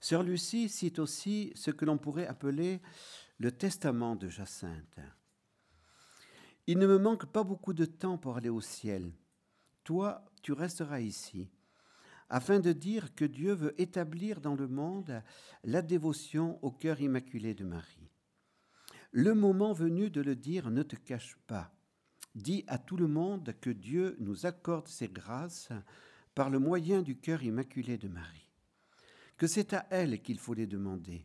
Sœur Lucie cite aussi ce que l'on pourrait appeler le testament de Jacinthe. Il ne me manque pas beaucoup de temps pour aller au ciel. Toi, tu resteras ici, afin de dire que Dieu veut établir dans le monde la dévotion au cœur immaculé de Marie. Le moment venu de le dire, ne te cache pas. Dis à tout le monde que Dieu nous accorde ses grâces par le moyen du cœur immaculé de Marie, que c'est à elle qu'il faut les demander,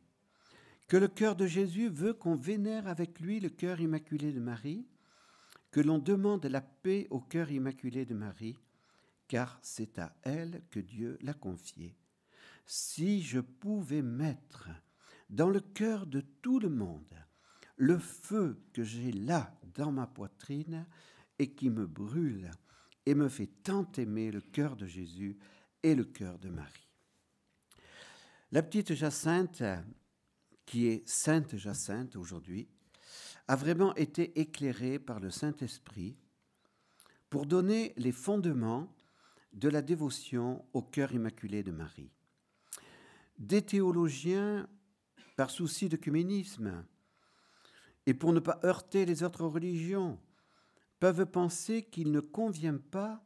que le cœur de Jésus veut qu'on vénère avec lui le cœur immaculé de Marie, que l'on demande la paix au cœur immaculé de Marie, car c'est à elle que Dieu l'a confié. Si je pouvais mettre dans le cœur de tout le monde le feu que j'ai là dans ma poitrine et qui me brûle et me fait tant aimer le cœur de Jésus et le cœur de Marie. La petite Jacinthe, qui est Sainte Jacinthe aujourd'hui, a vraiment été éclairée par le Saint-Esprit pour donner les fondements de la dévotion au cœur immaculé de Marie. Des théologiens, par souci d'œcuménisme, et pour ne pas heurter les autres religions, peuvent penser qu'il ne convient pas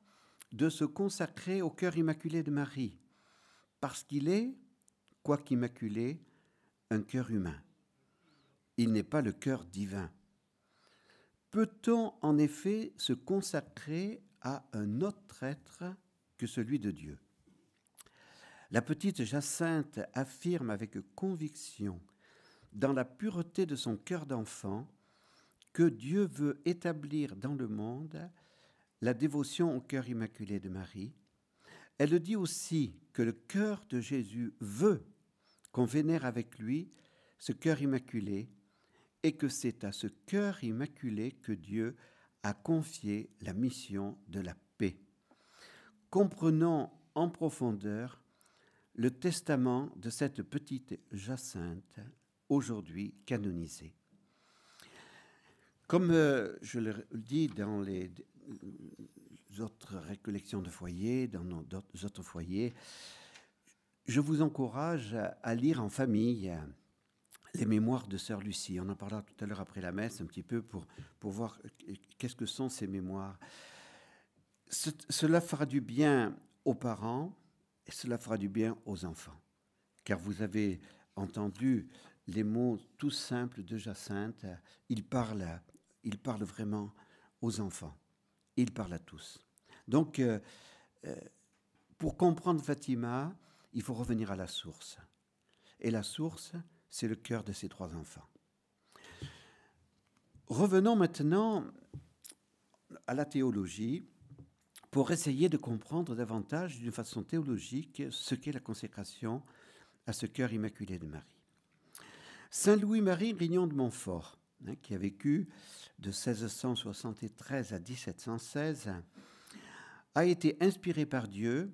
de se consacrer au cœur immaculé de Marie, parce qu'il est, quoiqu'immaculé, un cœur humain. Il n'est pas le cœur divin. Peut-on en effet se consacrer à un autre être que celui de Dieu? La petite Jacinthe affirme avec conviction dans la pureté de son cœur d'enfant, que Dieu veut établir dans le monde la dévotion au cœur immaculé de Marie. Elle dit aussi que le cœur de Jésus veut qu'on vénère avec lui ce cœur immaculé et que c'est à ce cœur immaculé que Dieu a confié la mission de la paix. Comprenons en profondeur le testament de cette petite Jacinthe aujourd'hui canonisé. Comme euh, je le dis dans les autres récollections de foyers, dans nos autres foyers, je vous encourage à lire en famille les mémoires de Sœur Lucie. On en parlera tout à l'heure après la messe un petit peu pour, pour voir qu'est-ce que sont ces mémoires. cela fera du bien aux parents et cela fera du bien aux enfants. Car vous avez entendu les mots tout simples de Jacinthe, il parle, il parle vraiment aux enfants. Il parle à tous. Donc, euh, euh, pour comprendre Fatima, il faut revenir à la source. Et la source, c'est le cœur de ces trois enfants. Revenons maintenant à la théologie pour essayer de comprendre davantage d'une façon théologique ce qu'est la consécration à ce cœur immaculé de Marie. Saint Louis-Marie Rignon de Montfort, hein, qui a vécu de 1673 à 1716, a été inspiré par Dieu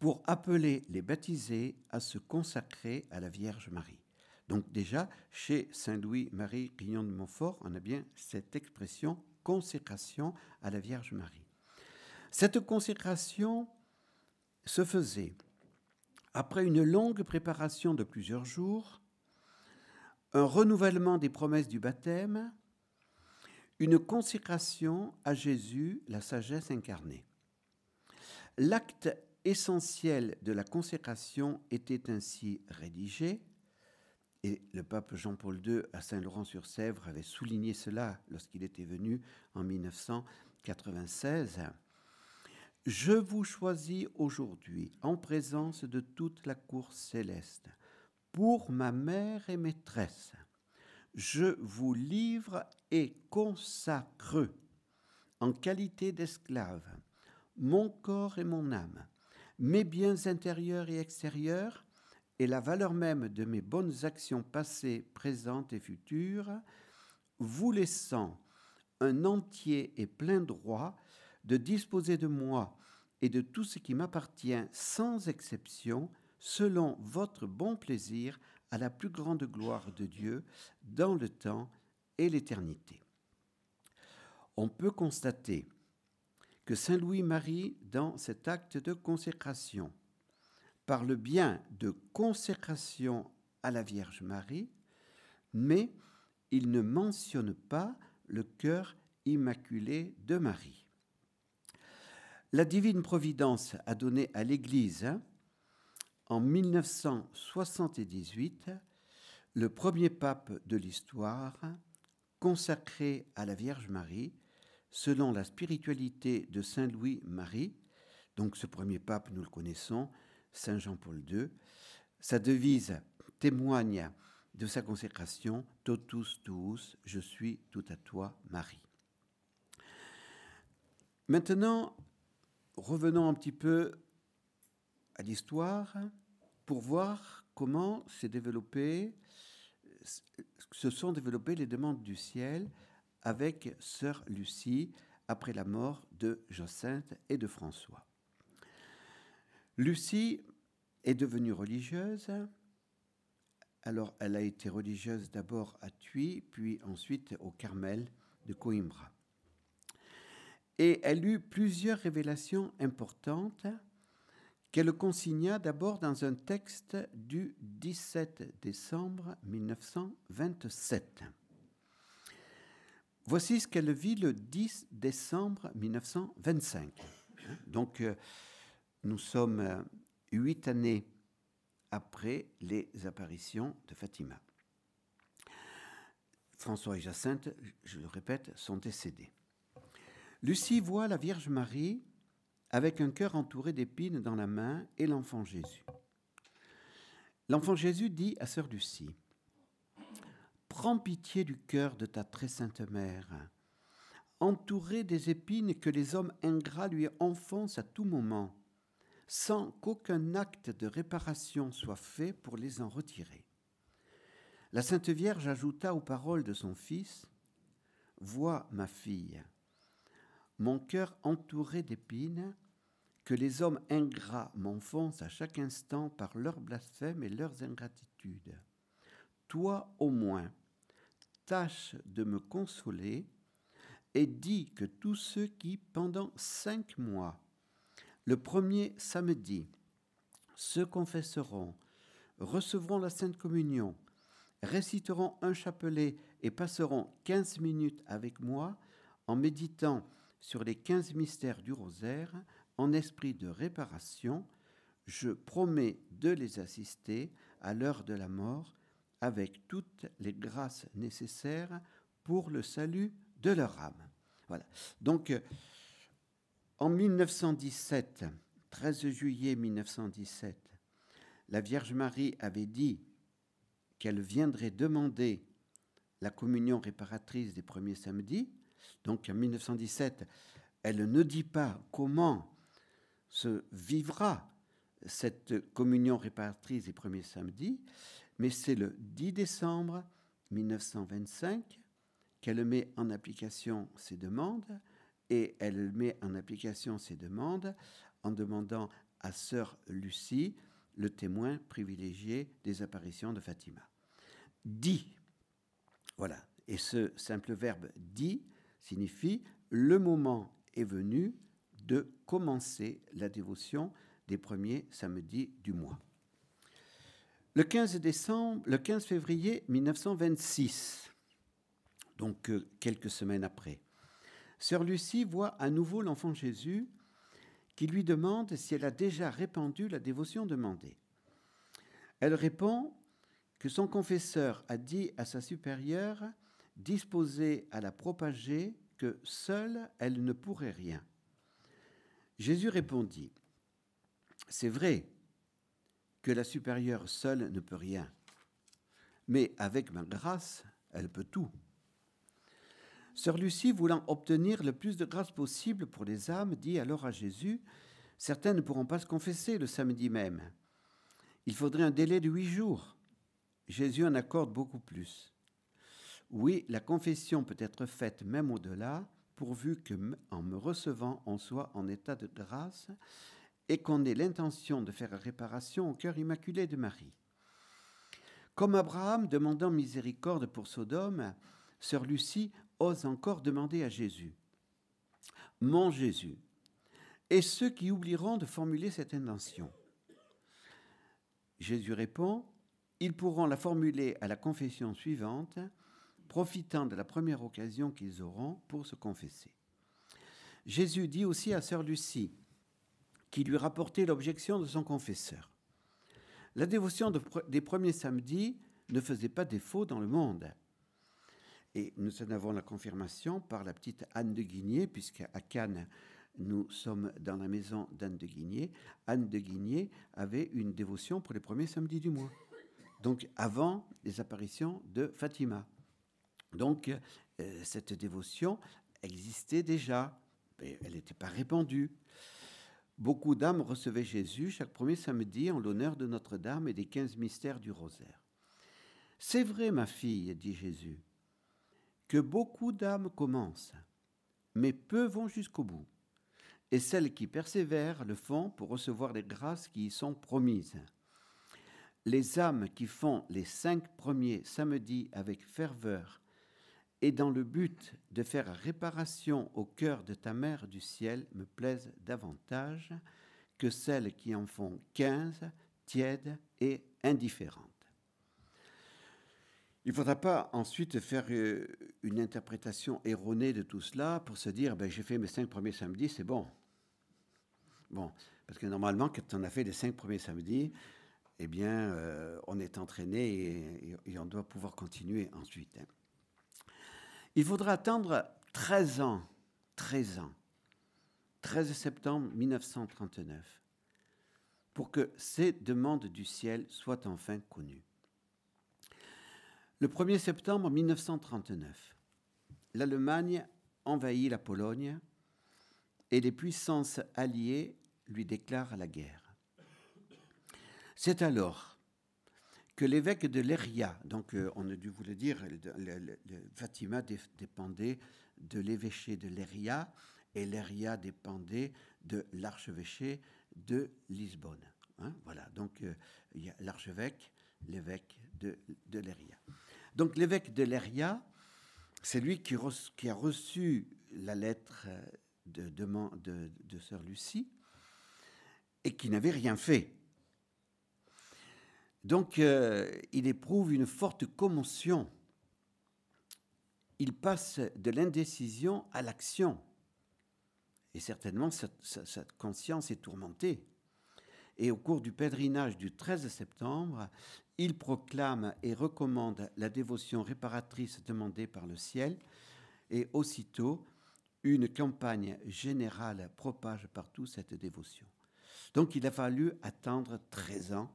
pour appeler les baptisés à se consacrer à la Vierge Marie. Donc déjà, chez Saint Louis-Marie Rignon de Montfort, on a bien cette expression consécration à la Vierge Marie. Cette consécration se faisait après une longue préparation de plusieurs jours, un renouvellement des promesses du baptême, une consécration à Jésus, la sagesse incarnée. L'acte essentiel de la consécration était ainsi rédigé, et le pape Jean-Paul II à Saint-Laurent-sur-Sèvre avait souligné cela lorsqu'il était venu en 1996. Je vous choisis aujourd'hui en présence de toute la cour céleste pour ma mère et maîtresse, je vous livre et consacre en qualité d'esclave mon corps et mon âme, mes biens intérieurs et extérieurs, et la valeur même de mes bonnes actions passées, présentes et futures, vous laissant un entier et plein droit de disposer de moi et de tout ce qui m'appartient sans exception, selon votre bon plaisir, à la plus grande gloire de Dieu, dans le temps et l'éternité. On peut constater que Saint Louis-Marie, dans cet acte de consécration, parle bien de consécration à la Vierge Marie, mais il ne mentionne pas le cœur immaculé de Marie. La divine providence a donné à l'Église, hein, en 1978, le premier pape de l'histoire consacré à la Vierge Marie, selon la spiritualité de Saint Louis-Marie. Donc ce premier pape, nous le connaissons, Saint Jean-Paul II. Sa devise témoigne de sa consécration, Totus tuus, je suis tout à toi, Marie. Maintenant, revenons un petit peu à l'histoire pour voir comment se sont développées les demandes du ciel avec sœur Lucie après la mort de Jacinthe et de François. Lucie est devenue religieuse. Alors, elle a été religieuse d'abord à Thuy, puis ensuite au Carmel de Coimbra. Et elle eut plusieurs révélations importantes qu'elle consigna d'abord dans un texte du 17 décembre 1927. Voici ce qu'elle vit le 10 décembre 1925. Donc, euh, nous sommes euh, huit années après les apparitions de Fatima. François et Jacinthe, je le répète, sont décédés. Lucie voit la Vierge Marie avec un cœur entouré d'épines dans la main et l'enfant Jésus. L'enfant Jésus dit à sœur Lucie, Prends pitié du cœur de ta très sainte mère, entourée des épines que les hommes ingrats lui enfoncent à tout moment, sans qu'aucun acte de réparation soit fait pour les en retirer. La Sainte Vierge ajouta aux paroles de son Fils, Vois, ma fille, mon cœur entouré d'épines, que les hommes ingrats m'enfoncent à chaque instant par leurs blasphèmes et leurs ingratitudes. Toi au moins, tâche de me consoler et dis que tous ceux qui, pendant cinq mois, le premier samedi, se confesseront, recevront la Sainte Communion, réciteront un chapelet et passeront quinze minutes avec moi en méditant sur les quinze mystères du rosaire en esprit de réparation, je promets de les assister à l'heure de la mort avec toutes les grâces nécessaires pour le salut de leur âme. Voilà. Donc, en 1917, 13 juillet 1917, la Vierge Marie avait dit qu'elle viendrait demander la communion réparatrice des premiers samedis, donc en 1917, elle ne dit pas comment se vivra cette communion réparatrice des premiers samedis, mais c'est le 10 décembre 1925 qu'elle met en application ces demandes, et elle met en application ces demandes en demandant à sœur Lucie le témoin privilégié des apparitions de Fatima. Dit, voilà, et ce simple verbe dit signifie le moment est venu de commencer la dévotion des premiers samedis du mois. Le 15, décembre, le 15 février 1926, donc euh, quelques semaines après, Sœur Lucie voit à nouveau l'enfant Jésus qui lui demande si elle a déjà répandu la dévotion demandée. Elle répond que son confesseur a dit à sa supérieure disposée à la propager, que seule elle ne pourrait rien. Jésus répondit, C'est vrai que la supérieure seule ne peut rien, mais avec ma grâce, elle peut tout. Sœur Lucie, voulant obtenir le plus de grâce possible pour les âmes, dit alors à Jésus, Certains ne pourront pas se confesser le samedi même. Il faudrait un délai de huit jours. Jésus en accorde beaucoup plus. Oui, la confession peut être faite même au-delà, pourvu que, en me recevant, on soit en état de grâce et qu'on ait l'intention de faire réparation au cœur immaculé de Marie. Comme Abraham demandant miséricorde pour Sodome, sœur Lucie ose encore demander à Jésus Mon Jésus, et ceux qui oublieront de formuler cette intention? Jésus répond, ils pourront la formuler à la confession suivante, profitant de la première occasion qu'ils auront pour se confesser. Jésus dit aussi à sœur Lucie, qui lui rapportait l'objection de son confesseur. La dévotion des premiers samedis ne faisait pas défaut dans le monde. Et nous en avons la confirmation par la petite Anne de Guigné, puisqu'à Cannes, nous sommes dans la maison d'Anne de Guigné. Anne de Guigné avait une dévotion pour les premiers samedis du mois, donc avant les apparitions de Fatima. Donc euh, cette dévotion existait déjà, mais elle n'était pas répandue. Beaucoup d'âmes recevaient Jésus chaque premier samedi en l'honneur de Notre-Dame et des quinze mystères du rosaire. C'est vrai, ma fille, dit Jésus, que beaucoup d'âmes commencent, mais peu vont jusqu'au bout et celles qui persévèrent le font pour recevoir les grâces qui y sont promises. Les âmes qui font les cinq premiers samedis avec ferveur et dans le but de faire réparation au cœur de ta mère du ciel me plaisent davantage que celles qui en font quinze, tièdes et indifférentes. Il ne faudra pas ensuite faire euh, une interprétation erronée de tout cela pour se dire ben, j'ai fait mes cinq premiers samedis, c'est bon. Bon, parce que normalement, quand on a fait les cinq premiers samedis, eh bien, euh, on est entraîné et, on doit pouvoir continuer ensuite. Hein. Il faudra attendre 13 ans, 13 ans, 13 septembre 1939, pour que ces demandes du ciel soient enfin connues. Le 1er septembre 1939, l'Allemagne envahit la Pologne et les puissances alliées lui déclare la guerre. C'est alors que l'évêque de Léria, donc euh, on a dû vous le dire, Fatima dépendait de l'évêché de Léria et Léria dépendait de l'archevêché de Lisbonne. Hein, voilà, donc euh, il y a l'archevêque, l'évêque de, de Léria. Donc l'évêque de Léria, c'est lui qui, a reçu la lettre de, de sœur Lucie, et qui n'avait rien fait. Donc euh, il éprouve une forte commotion. Il passe de l'indécision à l'action. Et certainement, sa, conscience est tourmentée. Et au cours du pèlerinage du 13 septembre, il proclame et recommande la dévotion réparatrice demandée par le ciel. Et aussitôt, une campagne générale propage partout cette dévotion. Donc il a fallu attendre 13 ans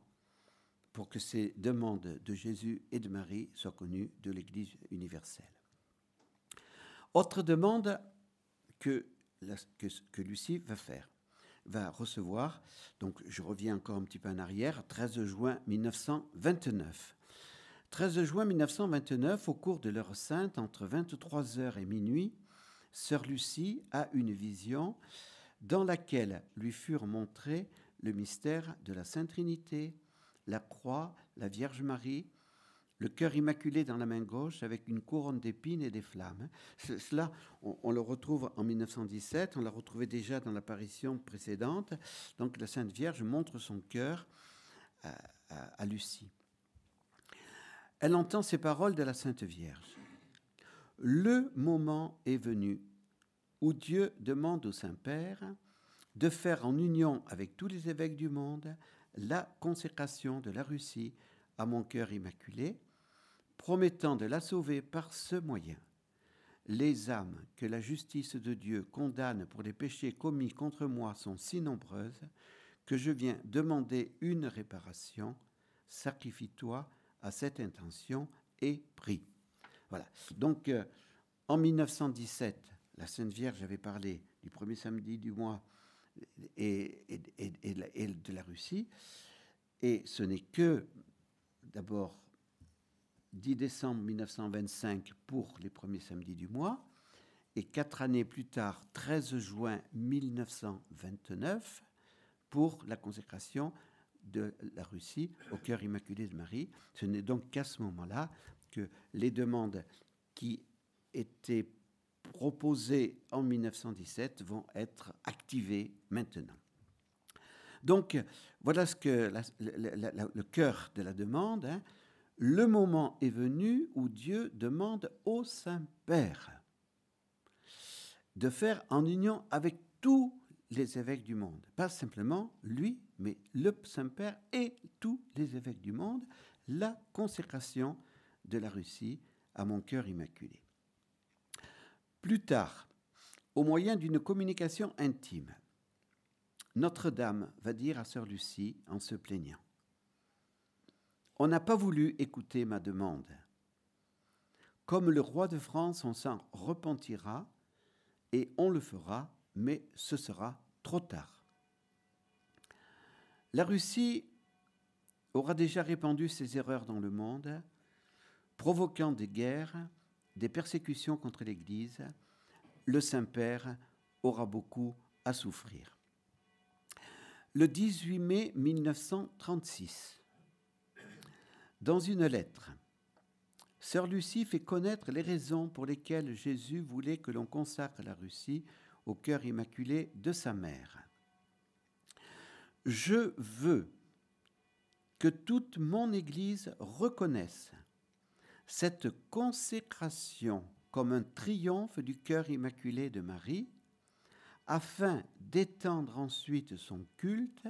pour que ces demandes de Jésus et de Marie soient connues de l'Église universelle. Autre demande que, Lucie va faire, va recevoir, donc je reviens encore un petit peu en arrière, 13 juin 1929. 13 juin 1929, au cours de l'heure sainte, entre 23h et minuit, Sœur Lucie a une vision dans laquelle lui furent montrés le mystère de la Sainte Trinité, la croix, la Vierge Marie, le cœur immaculé dans la main gauche avec une couronne d'épines et des flammes. Cela, on, le retrouve en 1917, on l'a retrouvé déjà dans l'apparition précédente. Donc la Sainte Vierge montre son cœur à, à Lucie. Elle entend ces paroles de la Sainte Vierge. Le moment est venu où Dieu demande au Saint-Père de faire en union avec tous les évêques du monde la consécration de la Russie à mon cœur immaculé, promettant de la sauver par ce moyen. Les âmes que la justice de Dieu condamne pour les péchés commis contre moi sont si nombreuses que je viens demander une réparation. Sacrifie-toi à cette intention et prie. Voilà. Donc, euh, en 1917, la Sainte Vierge avait parlé du premier samedi du mois et, de la Russie. Et ce n'est que d'abord 10 décembre 1925 pour les premiers samedis du mois, et quatre années plus tard, 13 juin 1929, pour la consécration de la Russie au cœur immaculé de Marie. Ce n'est donc qu'à ce moment-là que les demandes qui étaient proposées en 1917 vont être activées maintenant. Donc, voilà ce que le cœur de la demande. Hein. Le moment est venu où Dieu demande au Saint-Père de faire en union avec tous les évêques du monde. Pas simplement lui, mais le Saint-Père et tous les évêques du monde, la consécration de la Russie à mon cœur immaculé. Plus tard, au moyen d'une communication intime, Notre-Dame va dire à Sœur Lucie en se plaignant On n'a pas voulu écouter ma demande. Comme le roi de France, on s'en repentira et on le fera, mais ce sera trop tard. La Russie aura déjà répandu ses erreurs dans le monde, provoquant des guerres, des persécutions contre l'Église. Le Saint-Père aura beaucoup à souffrir. Le 18 mai 1936, dans une lettre, Sœur Lucie fait connaître les raisons pour lesquelles Jésus voulait que l'on consacre la Russie au cœur immaculé de sa mère. Je veux que toute mon Église reconnaisse cette consécration comme un triomphe du cœur immaculé de Marie, afin d'étendre ensuite son culte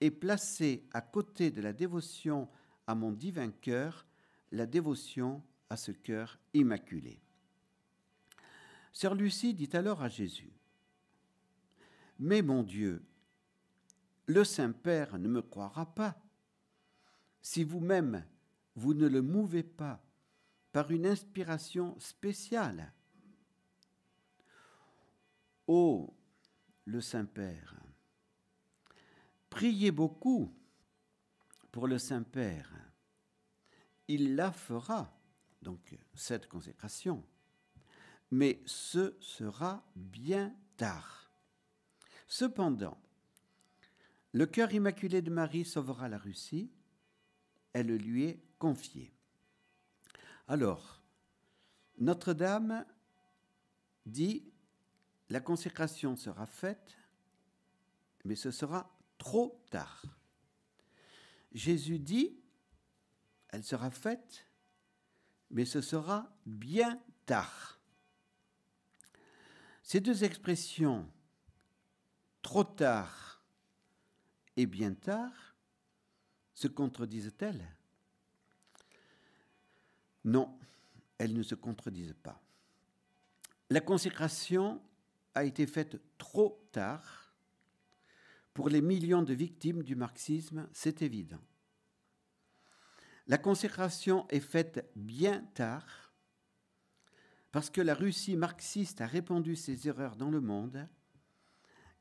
et placer à côté de la dévotion à mon divin cœur la dévotion à ce cœur immaculé. Sœur Lucie dit alors à Jésus, Mais mon Dieu, le Saint-Père ne me croira pas. Si vous-même, vous ne le mouvez pas par une inspiration spéciale. Ô le Saint-Père, priez beaucoup pour le Saint-Père il la fera, donc cette consécration. Mais ce sera bien tard. Cependant, le cœur immaculé de Marie sauvera la Russie, elle lui est confiée. Alors, Notre-Dame dit, la consécration sera faite, mais ce sera trop tard. Jésus dit, elle sera faite, mais ce sera bien tard. Ces deux expressions, trop tard et bien tard, se contredisent-elles? Non, elles ne se contredisent pas. La consécration a été faite trop tard pour les millions de victimes du marxisme, c'est évident. La consécration est faite bien tard parce que la Russie marxiste a répandu ses erreurs dans le monde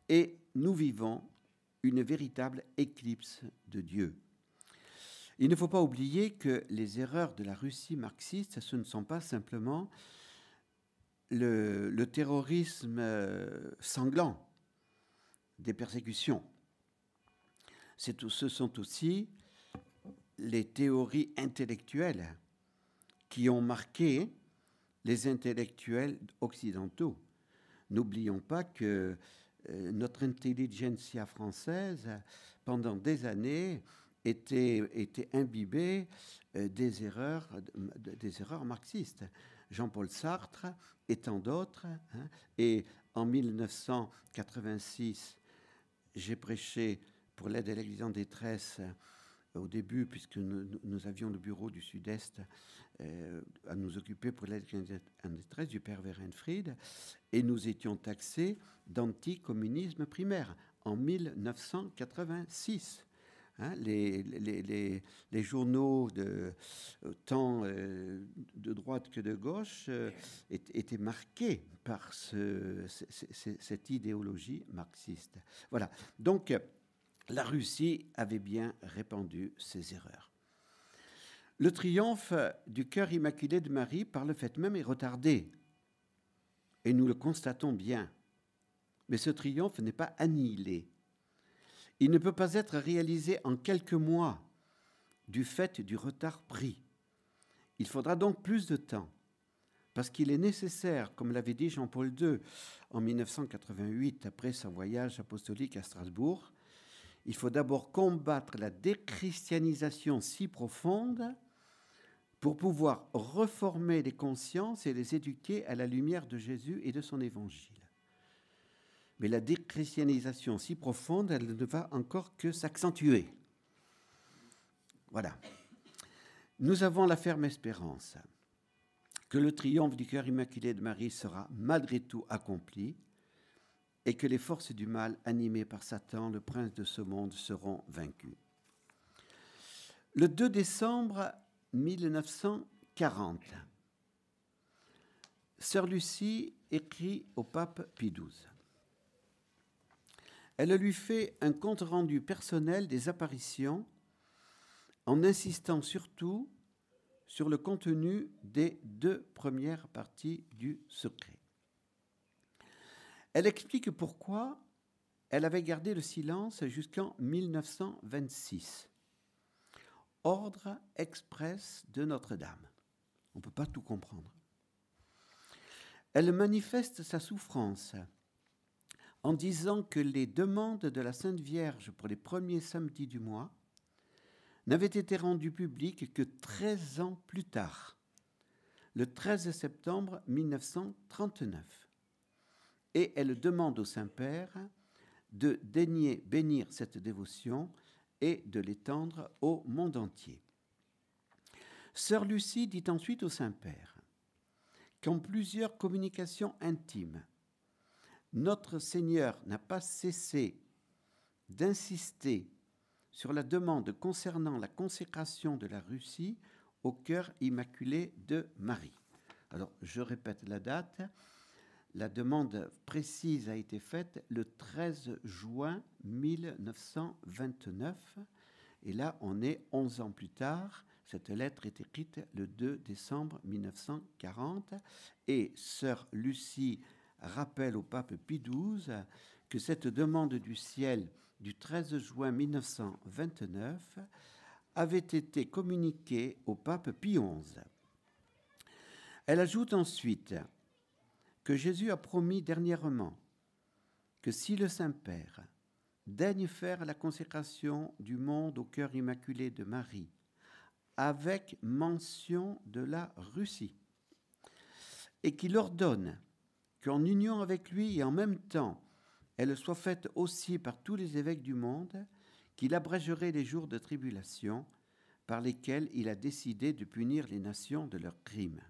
et nous vivons une véritable éclipse de Dieu. Il ne faut pas oublier que les erreurs de la Russie marxiste, ce ne sont pas simplement le, terrorisme euh, sanglant des persécutions. ce sont aussi les théories intellectuelles qui ont marqué les intellectuels occidentaux. N'oublions pas que euh, notre intelligentsia française, pendant des années, était, était imbibée euh, des, erreurs, marxistes. Jean-Paul Sartre et tant d'autres. Hein. et en 1986, j'ai prêché pour l'aide à l'Église en détresse au début, puisque nous, avions le bureau du Sud-Est euh, à nous occuper pour l'aide en détresse du père Werenfried, et nous étions taxés d'anticommunisme primaire en 1986. Hein, les, les, les, journaux de, tant euh, de droite que de gauche euh, étaient marqués par ce, cette idéologie marxiste. Voilà. Donc, la Russie avait bien répandu ses erreurs. Le triomphe du cœur immaculé de Marie, par le fait même, est retardé. Et nous le constatons bien. Mais ce triomphe n'est pas annihilé. Il ne peut pas être réalisé en quelques mois du fait du retard pris. Il faudra donc plus de temps, parce qu'il est nécessaire, comme l'avait dit Jean-Paul II en 1988 après son voyage apostolique à Strasbourg, il faut d'abord combattre la déchristianisation si profonde pour pouvoir reformer les consciences et les éduquer à la lumière de Jésus et de son évangile. Mais la déchristianisation si profonde, elle ne va encore que s'accentuer. Voilà. Nous avons la ferme espérance que le triomphe du cœur immaculé de Marie sera malgré tout accompli et que les forces du mal, animées par Satan, le prince de ce monde, seront vaincues. Le 2 décembre 1940, Sœur Lucie écrit au pape Pie XII. Elle lui fait un compte-rendu personnel des apparitions en insistant surtout sur le contenu des deux premières parties du secret. Elle explique pourquoi elle avait gardé le silence jusqu'en 1926. Ordre express de Notre-Dame. On ne peut pas tout comprendre. Elle manifeste sa souffrance en disant que les demandes de la Sainte Vierge pour les premiers samedis du mois n'avaient été rendues publiques que 13 ans plus tard, le 13 septembre 1939 et elle demande au Saint-Père de daigner bénir cette dévotion et de l'étendre au monde entier. Sœur Lucie dit ensuite au Saint-Père qu'en plusieurs communications intimes, notre Seigneur n'a pas cessé d'insister sur la demande concernant la consécration de la Russie au cœur immaculé de Marie. Alors, je répète la date, la demande précise a été faite le 13 juin 1929. Et là, on est 11 ans plus tard. Cette lettre est écrite le 2 décembre 1940. Et sœur Lucie rappelle au pape Pie XII que cette demande du ciel du 13 juin 1929 avait été communiquée au pape Pie XI. Elle ajoute ensuite que Jésus a promis dernièrement que si le Saint-Père daigne faire la consécration du monde au cœur immaculé de Marie, avec mention de la Russie, et qu'il ordonne qu'en union avec lui et en même temps, elle soit faite aussi par tous les évêques du monde, qu'il abrégerait les jours de tribulation par lesquels il a décidé de punir les nations de leurs crimes.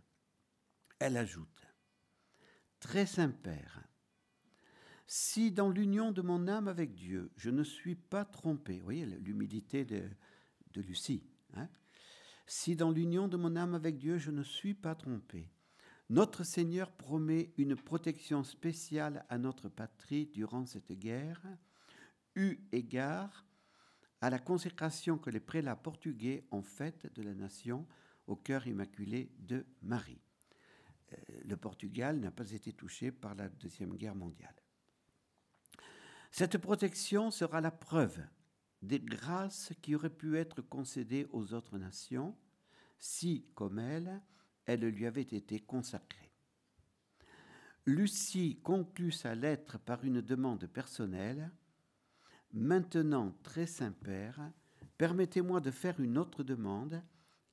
Elle ajoute Très Saint-Père, si dans l'union de mon âme avec Dieu, je ne suis pas trompé, vous voyez l'humilité de, Lucie, hein, si dans l'union de mon âme avec Dieu, je ne suis pas trompé, notre Seigneur promet une protection spéciale à notre patrie durant cette guerre, eu égard à la consécration que les prélats portugais ont faite de la nation au cœur immaculé de Marie le Portugal n'a pas été touché par la Deuxième Guerre mondiale. Cette protection sera la preuve des grâces qui auraient pu être concédées aux autres nations si, comme elle, elle lui avait été consacrée. Lucie conclut sa lettre par une demande personnelle. Maintenant, très Saint-Père, permettez-moi de faire une autre demande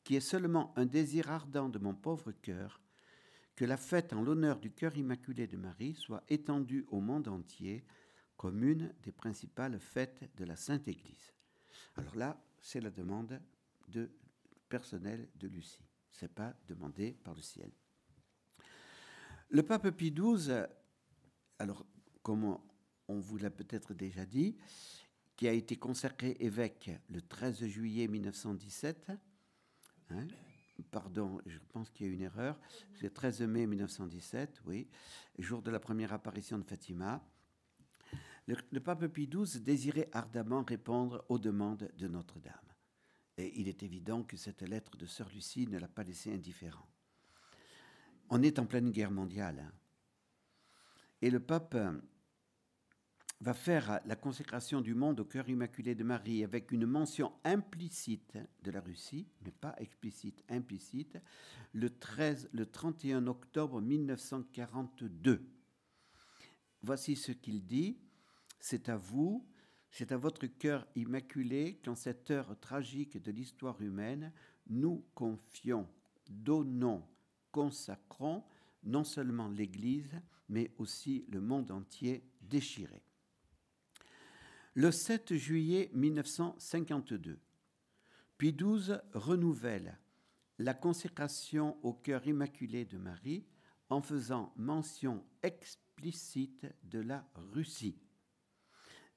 qui est seulement un désir ardent de mon pauvre cœur que la fête en l'honneur du cœur immaculé de Marie soit étendue au monde entier comme une des principales fêtes de la Sainte Église. Alors là, c'est la demande de personnel de Lucie. Ce n'est pas demandé par le ciel. Le pape Pie XII, alors comme on vous l'a peut-être déjà dit, qui a été consacré évêque le 13 juillet 1917, hein, pardon, je pense qu'il y a une erreur, c'est 13 mai 1917, oui, jour de la première apparition de Fatima. Le, pape Pie XII désirait ardemment répondre aux demandes de Notre-Dame. Et il est évident que cette lettre de Sœur Lucie ne l'a pas laissé indifférent. On est en pleine guerre mondiale. Hein. Et le pape va faire la consécration du monde au cœur immaculé de Marie avec une mention implicite de la Russie, mais pas explicite, implicite, le, 13, le 31 octobre 1942. Voici ce qu'il dit. C'est à vous, c'est à votre cœur immaculé qu'en cette heure tragique de l'histoire humaine, nous confions, donnons, consacrons non seulement l'Église, mais aussi le monde entier déchiré. Le 7 juillet 1952, Pie XII renouvelle la consécration au cœur immaculé de Marie en faisant mention explicite de la Russie.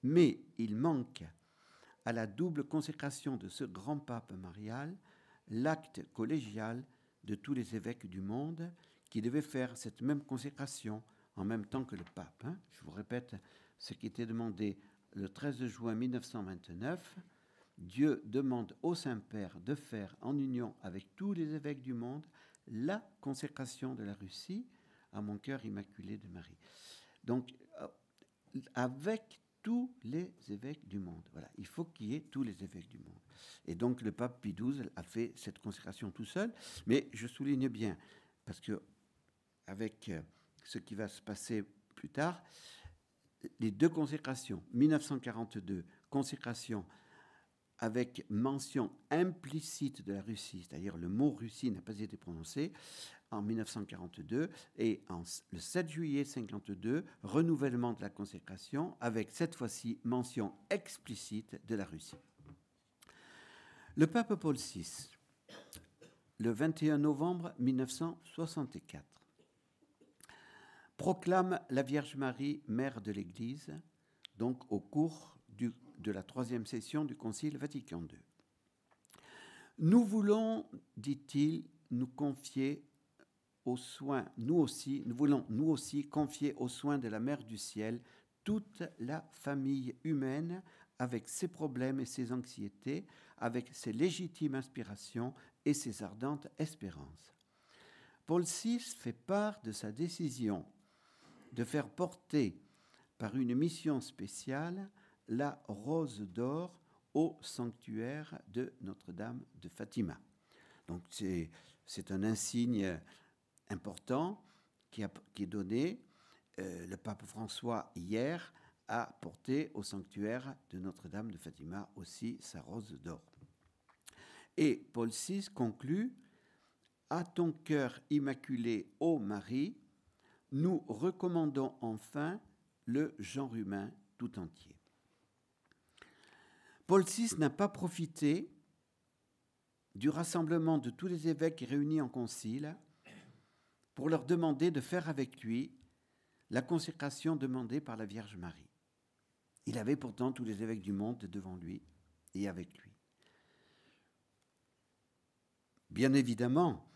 Mais il manque à la double consécration de ce grand pape marial l'acte collégial de tous les évêques du monde qui devaient faire cette même consécration en même temps que le pape. Hein. Je vous répète ce qui était demandé le 13 juin 1929. Dieu demande au Saint-Père de faire en union avec tous les évêques du monde la consécration de la Russie à mon cœur immaculé de Marie. Donc, euh, avec tous les évêques du monde. Voilà, il faut qu'il y ait tous les évêques du monde. Et donc le pape Pie XII a fait cette consécration tout seul, mais je souligne bien, parce que avec euh, ce qui va se passer plus tard, les deux consécrations, 1942, consécration avec mention implicite de la Russie, c'est-à-dire le mot Russie n'a pas été prononcé, en 1942 et le 7 juillet 52, renouvellement de la consécration avec cette fois-ci mention explicite de la Russie. Le pape Paul VI, le 21 novembre 1964, proclame la Vierge Marie mère de l'Église, donc au cours du, de la troisième session du Concile Vatican II. Nous voulons, dit-il, nous confier aux soins, nous aussi, nous voulons nous aussi confier aux soins de la Mère du Ciel toute la famille humaine avec ses problèmes et ses anxiétés, avec ses légitimes inspirations et ses ardentes espérances. Paul VI fait part de sa décision de faire porter par une mission spéciale la rose d'or au sanctuaire de Notre-Dame de Fatima. Donc c'est un insigne important qui, est donné. Euh, le pape François, hier, a porté au sanctuaire de Notre-Dame de Fatima aussi sa rose d'or. Et Paul VI conclut À ton cœur immaculé, ô Marie, nous recommandons enfin le genre humain tout entier. Paul VI n'a pas profité du rassemblement de tous les évêques réunis en concile pour leur demander de faire avec lui la consécration demandée par la Vierge Marie. Il avait pourtant tous les évêques du monde devant lui et avec lui. Bien évidemment,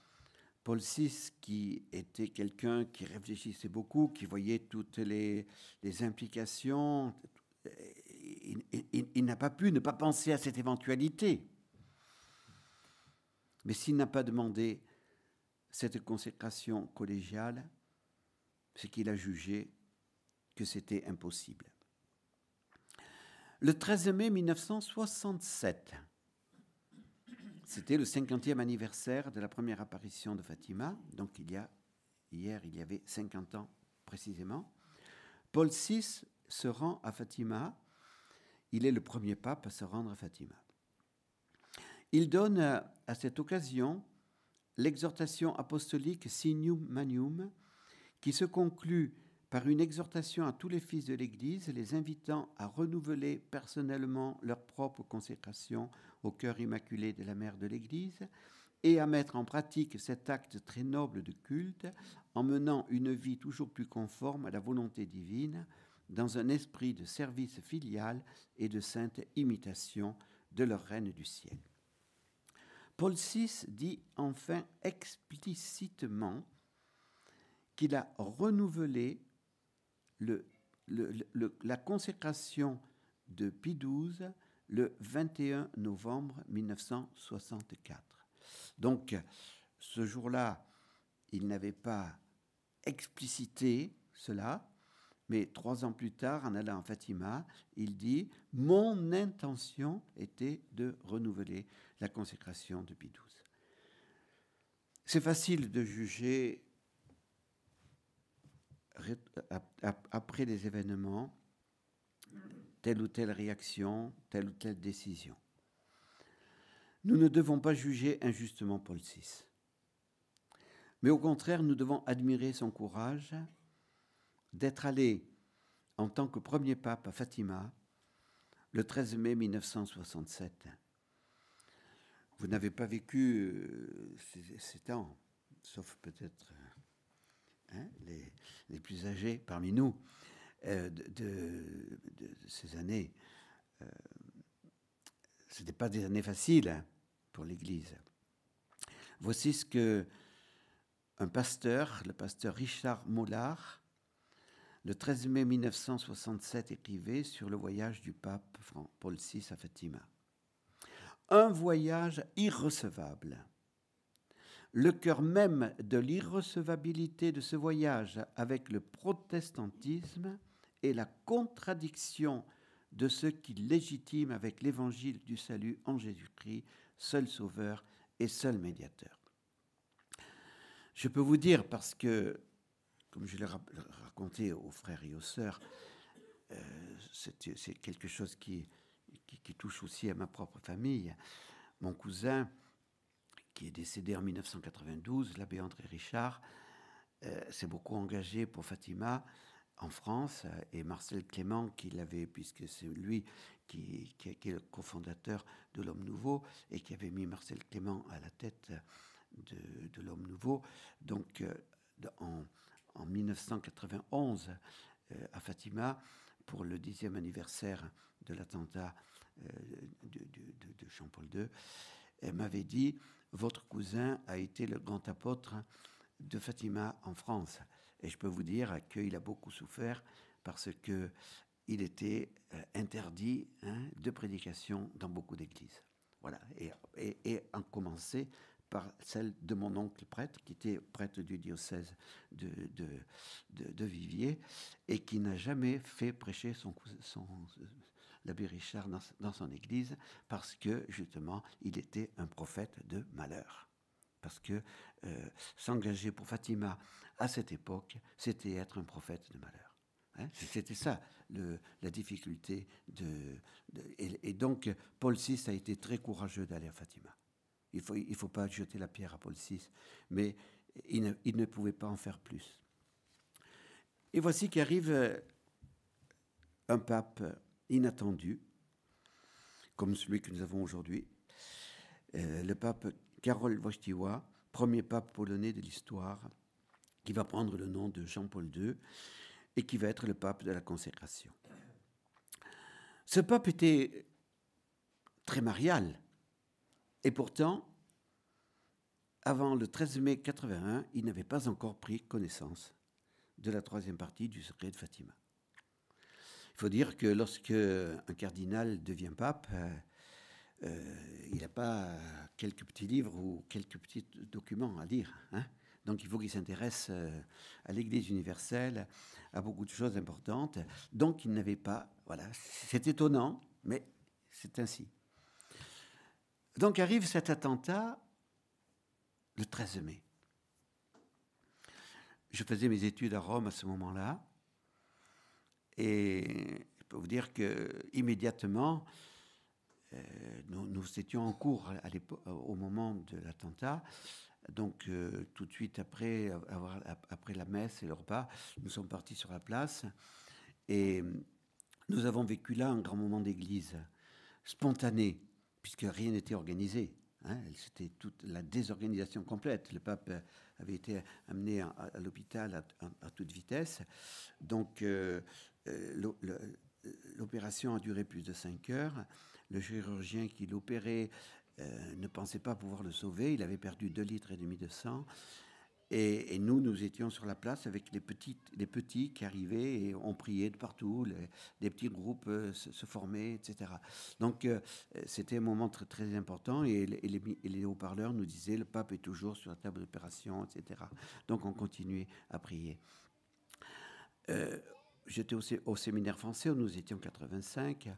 Paul VI, qui était quelqu'un qui réfléchissait beaucoup, qui voyait toutes les, implications, n'a pas pu ne pas penser à cette éventualité. Mais s'il n'a pas demandé cette consécration collégiale, c'est qu'il a jugé que c'était impossible. Le 13 mai 1967, c'était le 50e anniversaire de la première apparition de Fatima, donc il y a, hier il y avait 50 ans précisément. Paul VI se rend à Fatima, il est le premier pape à se rendre à Fatima. Il donne à cette occasion l'exhortation apostolique Signum Manium, qui se conclut par une exhortation à tous les fils de l'Église, les invitant à renouveler personnellement leur propre consécration au cœur immaculé de la Mère de l'Église et à mettre en pratique cet acte très noble de culte en menant une vie toujours plus conforme à la volonté divine dans un esprit de service filial et de sainte imitation de leur Reine du ciel. Paul VI dit enfin explicitement qu'il a renouvelé la consécration de Pie XII le 21 novembre 1964. Donc, ce jour-là, il n'avait pas explicité cela, mais trois ans plus tard, en allant à Fatima, il dit Mon intention était de renouveler la consécration de Pie XII. C'est facile de juger après les événements, telle ou telle réaction, telle ou telle décision. Nous ne devons pas juger injustement Paul VI. Mais au contraire, nous devons admirer son courage d'être allé en tant que premier pape à Fatima le 13 mai 1967. Vous n'avez pas vécu euh, ces, temps, sauf peut-être hein, les, plus âgés parmi nous, euh, de, ces années. Euh, ce n'était pas des années faciles hein, pour l'Église. Voici ce que un pasteur, le pasteur Richard Mollard, le 13 mai 1967 écrivait sur le voyage du pape Paul VI à Fatima. Un voyage irrecevable. Le cœur même de l'irrecevabilité de ce voyage avec le protestantisme est la contradiction de ce qui légitime avec l'évangile du salut en Jésus-Christ, seul sauveur et seul médiateur. Je peux vous dire, parce que, comme je l'ai raconté aux frères et aux sœurs, euh, c'est quelque chose qui, touche aussi à ma propre famille. Mon cousin, qui est décédé en 1992, l'abbé André Richard, euh, s'est beaucoup engagé pour Fatima en France et Marcel Clément qui l'avait, puisque c'est lui qui, est le cofondateur de l'Homme Nouveau et qui avait mis Marcel Clément à la tête de, l'homme nouveau. Donc, euh, en, 1991, euh, à Fatima, pour le dixième anniversaire de l'attentat euh, de, Jean-Paul II, elle m'avait dit Votre cousin a été le grand apôtre de Fatima en France. Et je peux vous dire qu'il a beaucoup souffert parce que il était interdit hein, de prédication dans beaucoup d'églises. Voilà, et en commencer par celle de mon oncle prêtre, qui était prêtre du diocèse de, de, Viviers, et qui n'a jamais fait prêcher son, son l'abbé Richard dans, son église, parce que justement, il était un prophète de malheur. Parce que euh, s'engager pour Fatima à cette époque, c'était être un prophète de malheur. Hein. c'était ça le, la difficulté de, et, et, donc Paul VI a été très courageux d'aller à Fatima. Il ne faut, pas jeter la pierre à Paul VI, mais il ne, il ne pouvait pas en faire plus. Et voici qu'arrive euh, un pape inattendu, comme celui que nous avons aujourd'hui, euh, le pape Karol Wojtyła, premier pape polonais de l'histoire, qui va prendre le nom de Jean-Paul II et qui va être le pape de la consécration. Ce pape était très marial. Et pourtant, avant le 13 mai 81, il n'avait pas encore pris connaissance de la troisième partie du secret de Fatima. Il faut dire que lorsque un cardinal devient pape, euh, euh, il n'a pas quelques petits livres ou quelques petits documents à lire. Hein. Donc il faut qu'il s'intéresse euh, à l'Église universelle, à beaucoup de choses importantes. Donc il n'avait pas, voilà, c'est étonnant, mais c'est ainsi. Donc arrive cet attentat le 13 mai. Je faisais mes études à Rome à ce moment-là. Et je peux vous dire que immédiatement, euh, nous, étions en cours au moment de l'attentat. Donc, euh, tout de suite après, avoir, après la messe et le repas, nous sommes partis sur la place. Et nous avons vécu là un grand moment d'église, spontané puisque rien n'était organisé. Hein. C'était toute la désorganisation complète. Le pape avait été amené à, l'hôpital à, toute vitesse. Donc, euh, euh, l'opération a duré plus de 5 heures. Le chirurgien qui l'opérait euh, ne pensait pas pouvoir le sauver. Il avait perdu 2 litres et demi de sang. Et, nous, nous étions sur la place avec les, petites, les petits qui arrivaient et on priait de partout, les, des petits groupes euh, se, formaient, etc. Donc euh, c'était un moment très, important et, les, les haut-parleurs nous disaient le pape est toujours sur la table d'opération, etc. Donc on continuait à prier. Euh, j'étais au, au, séminaire français où nous étions 85.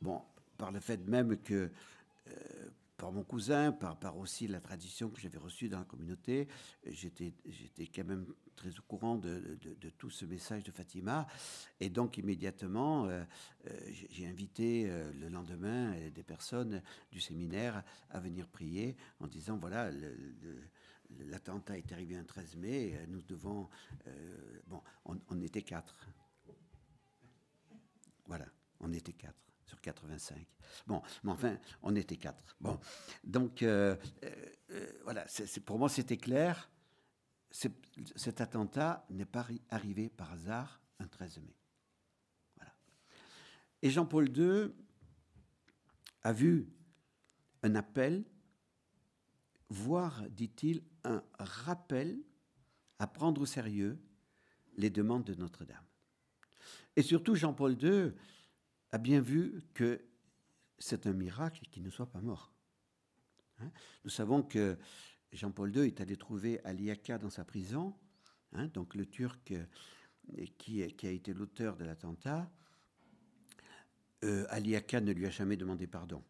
Bon, par le fait même que par mon cousin, par, aussi la tradition que j'avais reçue dans la communauté, j'étais, quand même très au courant de, de, tout ce message de Fatima. Et donc immédiatement, euh, euh, j'ai invité euh, le lendemain des personnes du séminaire à venir prier en disant, voilà, l'attentat est arrivé un 13 mai, nous devons... bon, on, on était quatre. Voilà, on était quatre sur 85. Bon, mais enfin, on était quatre. Bon, donc euh, euh, voilà, c'est, pour moi c'était clair. cet attentat n'est pas arrivé par hasard un 13 mai. Voilà. Et Jean-Paul II a vu un appel, voire, dit-il, un rappel à prendre au sérieux les demandes de Notre-Dame. Et surtout, Jean-Paul II a bien vu que c'est un miracle qu'il ne soit pas mort. Hein? Nous savons que Jean-Paul II est allé trouver Aliaka dans sa prison, hein, donc le Turc euh, qui, a été l'auteur de l'attentat. Euh, Aliaka ne lui a jamais demandé pardon.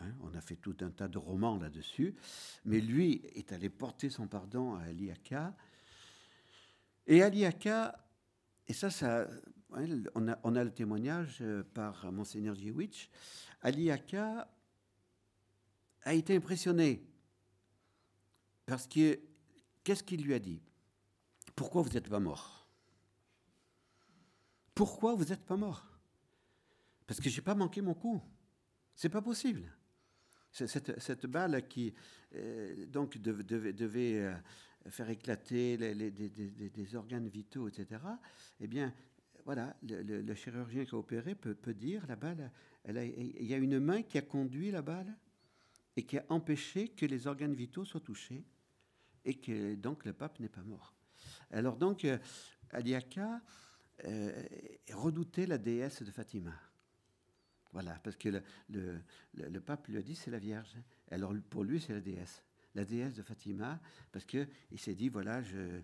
Hein. on a fait tout un tas de romans là-dessus, mais lui est allé porter son pardon à Aliaka. Et Aliaka, et ça, ça on, a, le témoignage euh, par Monseigneur Dziewicz. Ali Aka a été impressionné parce que qu'est-ce qu'il lui a dit? Pourquoi vous n'êtes pas mort? Pourquoi vous n'êtes pas mort? Parce que j'ai pas manqué mon coup. C'est pas possible. Cette, balle qui euh, donc devait, euh, faire éclater des, organes vitaux, etc. Eh bien, voilà, le, chirurgien qui a opéré peut, dire la balle, il y a une main qui a conduit la balle et qui a empêché que les organes vitaux soient touchés et que donc le pape n'est pas mort. Alors donc, euh, Aliaka euh, redoutait la déesse de Fatima. Voilà, parce que le, le pape lui a dit c'est la Vierge. Alors pour lui, c'est la déesse. La déesse de Fatima, parce qu'il s'est dit voilà, je,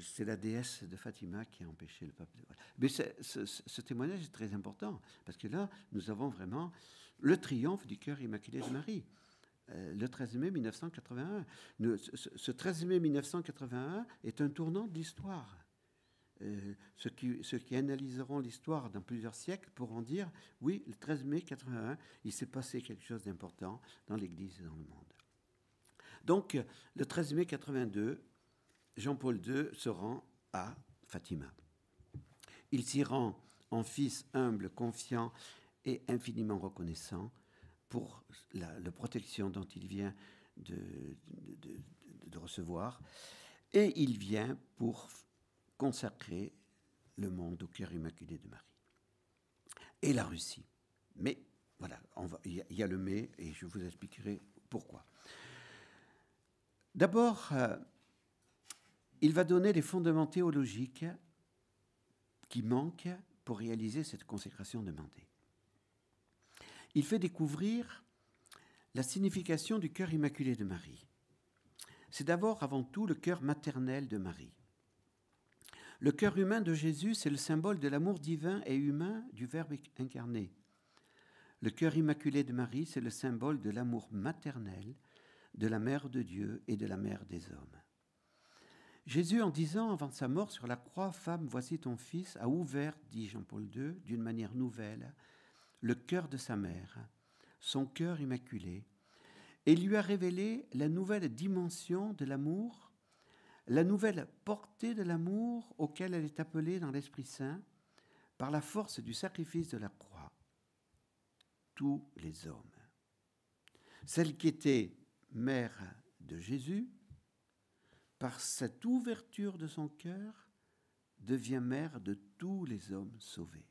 c'est la déesse de Fatima qui a empêché le pape. De... Mais ce, témoignage est très important, parce que là, nous avons vraiment le triomphe du cœur immaculé de Marie. Euh, le 13 mai 1981. ce, 13 mai 1981 est un tournant de l'histoire. Euh, ceux, qui, ceux, qui, analyseront l'histoire dans plusieurs siècles pourront dire oui, le 13 mai 1981, il s'est passé quelque chose d'important dans l'Église et dans le monde. Donc, le 13 mai 82, Jean-Paul II se rend à Fatima. Il s'y rend en fils humble, confiant et infiniment reconnaissant pour la, protection dont il vient de, recevoir. Et il vient pour consacrer le monde au cœur immaculé de Marie. Et la Russie. Mais voilà, il y, a le mais et je vous expliquerai pourquoi. D'abord, euh, il va donner les fondements théologiques qui manquent pour réaliser cette consécration demandée. Il fait découvrir la signification du cœur immaculé de Marie. C'est d'abord avant tout le cœur maternel de Marie. Le cœur humain de Jésus, c'est le symbole de l'amour divin et humain du Verbe incarné. Le cœur immaculé de Marie, c'est le symbole de l'amour maternel de la Mère de Dieu et de la Mère des hommes. Jésus, en disant avant sa mort sur la croix, Femme, voici ton fils, a ouvert, dit Jean-Paul II, d'une manière nouvelle, le cœur de sa mère, son cœur immaculé, et lui a révélé la nouvelle dimension de l'amour, la nouvelle portée de l'amour auquel elle est appelée dans l'Esprit Saint par la force du sacrifice de la croix. Tous les hommes. Celle qui était mère de Jésus, par cette ouverture de son cœur, devient mère de tous les hommes sauvés.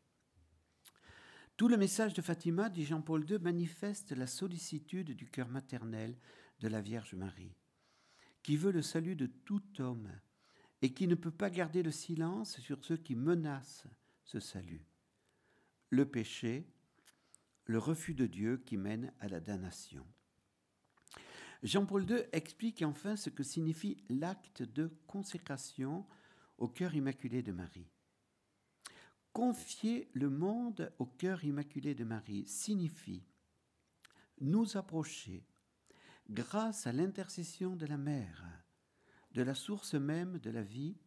Tout le message de Fatima, dit Jean-Paul II, manifeste la sollicitude du cœur maternel de la Vierge Marie, qui veut le salut de tout homme et qui ne peut pas garder le silence sur ceux qui menacent ce salut. Le péché, le refus de Dieu qui mène à la damnation. Jean-Paul II explique enfin ce que signifie l'acte de consécration au cœur immaculé de Marie. Confier le monde au cœur immaculé de Marie signifie nous approcher grâce à l'intercession de la mère, de la source même de la vie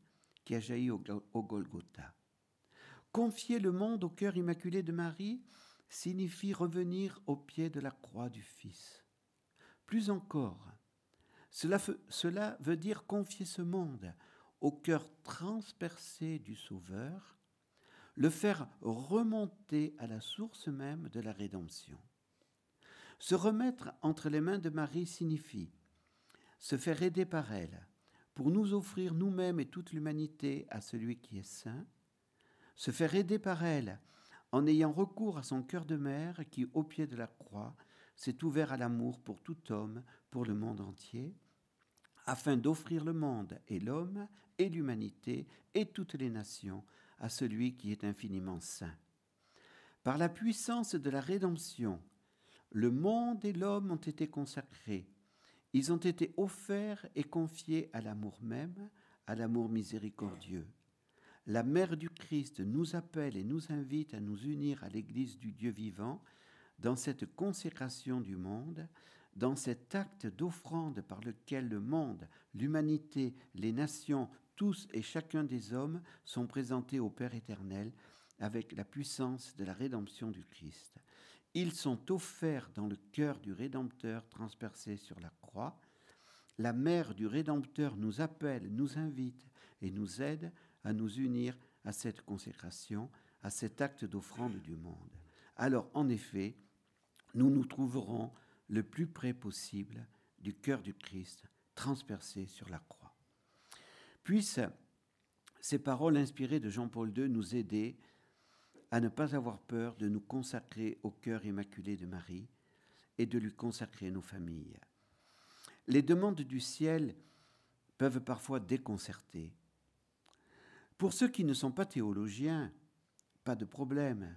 qui a jailli au, Golgotha. Confier le monde au cœur immaculé de Marie signifie revenir au pied de la croix du Fils. Plus encore, cela, veut dire confier ce monde au cœur transpercé du Sauveur, le faire remonter à la source même de la rédemption. Se remettre entre les mains de Marie signifie se faire aider par elle pour nous offrir nous-mêmes et toute l'humanité à celui qui est saint, se faire aider par elle en ayant recours à son cœur de mère qui, au pied de la croix, s'est ouvert à l'amour pour tout homme, pour le monde entier, afin d'offrir le monde et l'homme et l'humanité et toutes les nations à celui qui est infiniment saint. Par la puissance de la rédemption, le monde et l'homme ont été consacrés. Ils ont été offerts et confiés à l'amour même, à l'amour miséricordieux. La Mère du Christ nous appelle et nous invite à nous unir à l'Église du Dieu vivant dans cette consécration du monde, dans cet acte d'offrande par lequel le monde, l'humanité, les nations, tous et chacun des hommes sont présentés au Père éternel avec la puissance de la rédemption du Christ. Ils sont offerts dans le cœur du Rédempteur transpercé sur la croix. La mère du Rédempteur nous appelle, nous invite et nous aide à nous unir à cette consécration, à cet acte d'offrande du monde. Alors, en effet, nous nous trouverons le plus près possible du cœur du Christ transpercé sur la croix. Puissent ces paroles inspirées de Jean-Paul II nous aider à ne pas avoir peur de nous consacrer au cœur immaculé de Marie et de lui consacrer nos familles. Les demandes du ciel peuvent parfois déconcerter. Pour ceux qui ne sont pas théologiens, pas de problème,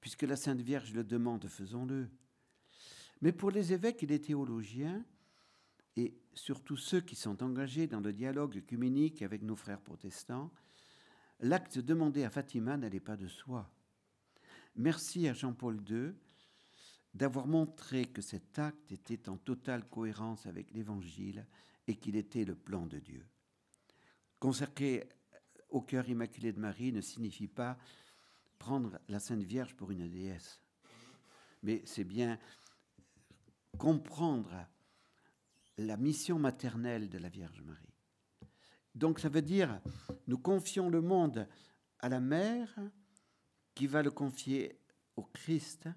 puisque la Sainte Vierge le demande, faisons-le. Mais pour les évêques et les théologiens, et surtout ceux qui sont engagés dans le dialogue œcuménique avec nos frères protestants, l'acte demandé à Fatima n'allait pas de soi. Merci à Jean-Paul II d'avoir montré que cet acte était en totale cohérence avec l'Évangile et qu'il était le plan de Dieu. Consacrer au cœur immaculé de Marie ne signifie pas prendre la Sainte Vierge pour une déesse, mais c'est bien comprendre la mission maternelle de la Vierge Marie. Donc ça veut dire, nous confions le monde à la mère qui va le confier au Christ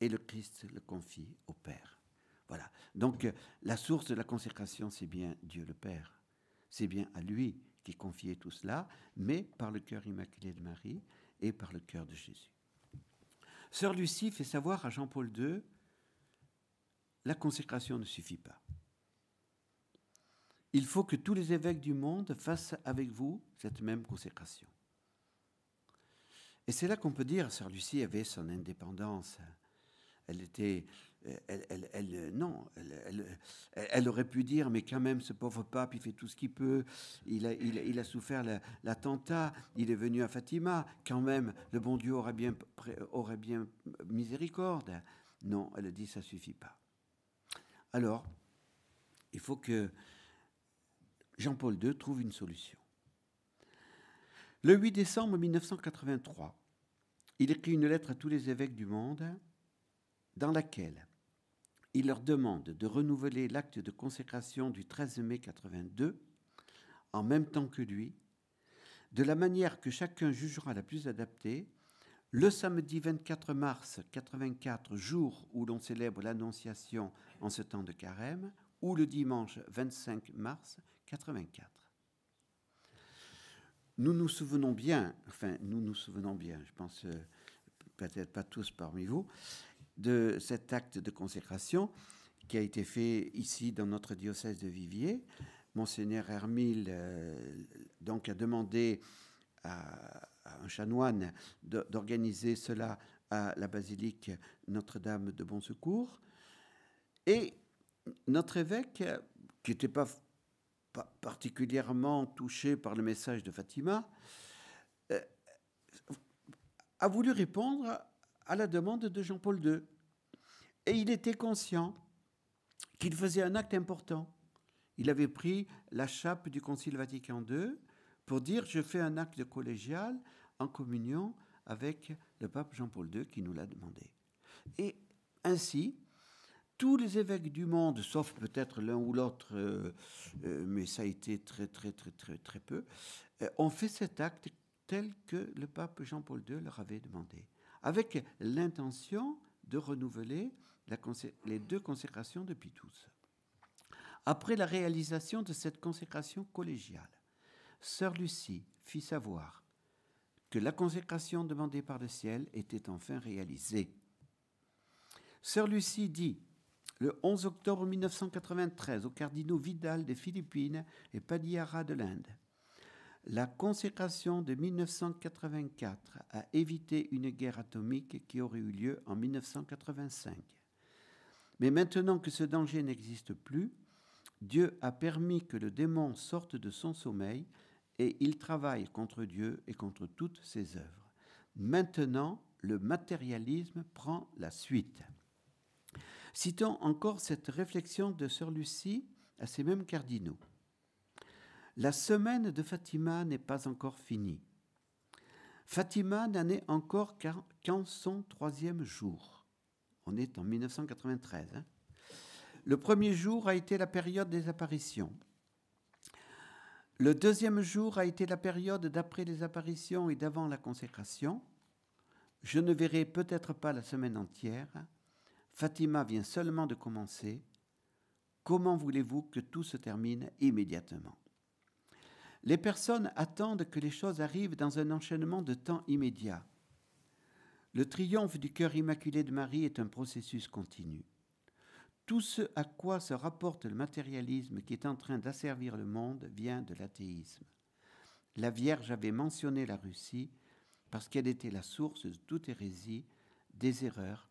et le Christ le confie au Père. Voilà. Donc la source de la consécration, c'est bien Dieu le Père. C'est bien à lui qui confiait tout cela, mais par le cœur immaculé de Marie et par le cœur de Jésus. Sœur Lucie fait savoir à Jean-Paul II, la consécration ne suffit pas. Il faut que tous les évêques du monde fassent avec vous cette même consécration. Et c'est là qu'on peut dire, Sœur Lucie avait son indépendance. Elle était, elle, elle, aurait pu dire, mais quand même, ce pauvre pape, il fait tout ce qu'il peut. Il a, il, a souffert l'attentat. il est venu à Fatima. Quand même, le bon Dieu aurait bien, bien miséricorde. Non, elle dit, ça suffit pas. Alors, il faut que Jean-Paul II trouve une solution. Le 8 décembre 1983, il écrit une lettre à tous les évêques du monde dans laquelle il leur demande de renouveler l'acte de consécration du 13 mai 82 en même temps que lui, de la manière que chacun jugera la plus adaptée, le samedi 24 mars 84, jour où l'on célèbre l'Annonciation en ce temps de carême, ou le dimanche 25 mars 84. Nous nous souvenons bien, enfin nous nous souvenons bien, je pense euh, peut-être pas tous parmi vous, de cet acte de consécration qui a été fait ici dans notre diocèse de Viviers. Monseigneur Hermile euh, donc a demandé à, un chanoine d'organiser cela à la basilique Notre-Dame de Bon Secours. Et notre évêque, qui n'était pas, particulièrement touché par le message de Fatima, euh, a voulu répondre à la demande de Jean-Paul II. Et il était conscient qu'il faisait un acte important. Il avait pris la chape du Concile Vatican II pour dire je fais un acte collégial en communion avec le pape Jean-Paul II qui nous l'a demandé. Et ainsi, tous les évêques du monde, sauf peut-être l'un ou l'autre, euh, euh, mais ça a été très très très très très peu, euh, ont fait cet acte tel que le pape Jean-Paul II leur avait demandé, avec l'intention de renouveler les deux consécrations depuis tous. Après la réalisation de cette consécration collégiale, Sœur Lucie fit savoir que la consécration demandée par le ciel était enfin réalisée. Sœur Lucie dit, le 11 octobre 1993, aux cardinaux Vidal des Philippines et Padiara de l'Inde, la consécration de 1984 a évité une guerre atomique qui aurait eu lieu en 1985. Mais maintenant que ce danger n'existe plus, Dieu a permis que le démon sorte de son sommeil et il travaille contre Dieu et contre toutes ses œuvres. Maintenant, le matérialisme prend la suite. Citons encore cette réflexion de Sœur Lucie à ces mêmes cardinaux. La semaine de Fatima n'est pas encore finie. Fatima n'en est encore qu'en son troisième jour. On est en 1993. Hein. Le premier jour a été la période des apparitions. Le deuxième jour a été la période d'après les apparitions et d'avant la consécration. Je ne verrai peut-être pas la semaine entière. Fatima vient seulement de commencer. Comment voulez-vous que tout se termine immédiatement? Les personnes attendent que les choses arrivent dans un enchaînement de temps immédiat. Le triomphe du cœur immaculé de Marie est un processus continu. Tout ce à quoi se rapporte le matérialisme qui est en train d'asservir le monde vient de l'athéisme. La Vierge avait mentionné la Russie parce qu'elle était la source de toute hérésie, des erreurs,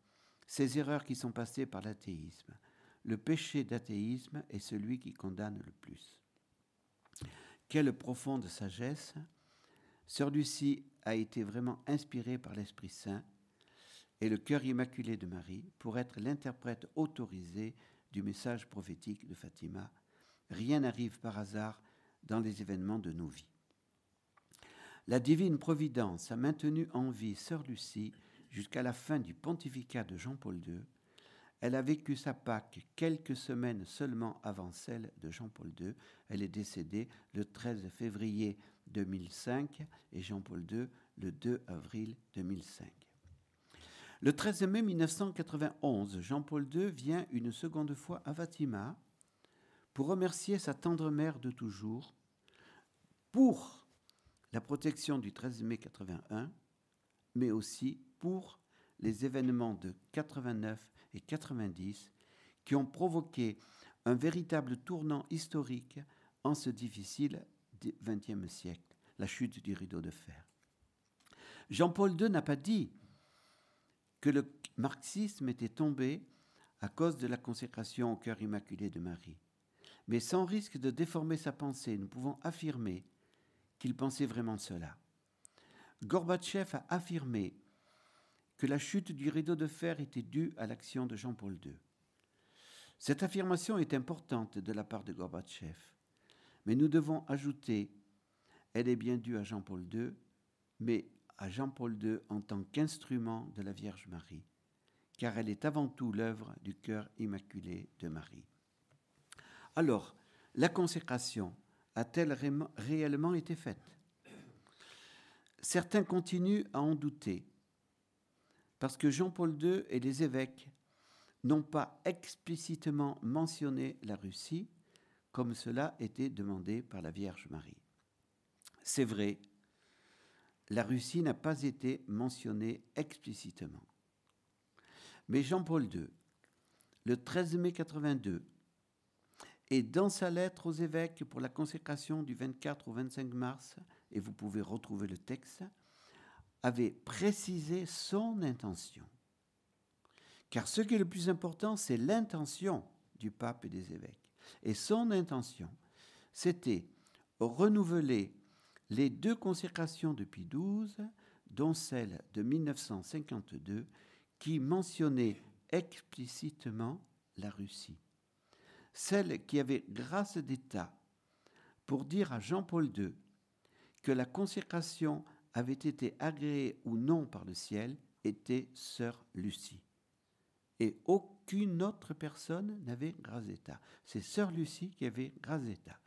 ces erreurs qui sont passées par l'athéisme. Le péché d'athéisme est celui qui condamne le plus. Quelle profonde sagesse Sœur Lucie a été vraiment inspirée par l'Esprit Saint et le cœur immaculé de Marie pour être l'interprète autorisé du message prophétique de Fatima. Rien n'arrive par hasard dans les événements de nos vies. La divine providence a maintenu en vie Sœur Lucie jusqu'à la fin du pontificat de Jean-Paul II. Elle a vécu sa Pâque quelques semaines seulement avant celle de Jean-Paul II. Elle est décédée le 13 février 2005 et Jean-Paul II le 2 avril 2005. Le 13 mai 1991, Jean-Paul II vient une seconde fois à Fatima pour remercier sa tendre mère de toujours pour la protection du 13 mai 81, mais aussi pour les événements de 89 et 90 qui ont provoqué un véritable tournant historique en ce difficile XXe siècle, la chute du rideau de fer. Jean-Paul II n'a pas dit que le marxisme était tombé à cause de la consécration au cœur immaculé de Marie. Mais sans risque de déformer sa pensée, nous pouvons affirmer qu'il pensait vraiment cela. Gorbatchev a affirmé que la chute du rideau de fer était due à l'action de Jean-Paul II. Cette affirmation est importante de la part de Gorbatchev, mais nous devons ajouter, elle est bien due à Jean-Paul II, mais à Jean-Paul II en tant qu'instrument de la Vierge Marie, car elle est avant tout l'œuvre du cœur immaculé de Marie. Alors, la consécration a-t-elle réellement été faite? Certains continuent à en douter, parce que Jean-Paul II et les évêques n'ont pas explicitement mentionné la Russie comme cela était demandé par la Vierge Marie. C'est vrai, la Russie n'a pas été mentionnée explicitement. Mais Jean-Paul II, le 13 mai 82, et dans sa lettre aux évêques pour la consécration du 24 au 25 mars, et vous pouvez retrouver le texte, avait précisé son intention. Car ce qui est le plus important, c'est l'intention du pape et des évêques. Et son intention, c'était renouveler les deux consécrations depuis 12, dont celle de 1952, qui mentionnait explicitement la Russie. Celle qui avait grâce d'État pour dire à Jean-Paul II que la consécration avait été agréée ou non par le ciel était sœur Lucie. Et aucune autre personne n'avait grâce d'État. C'est sœur Lucie qui avait grâce d'État.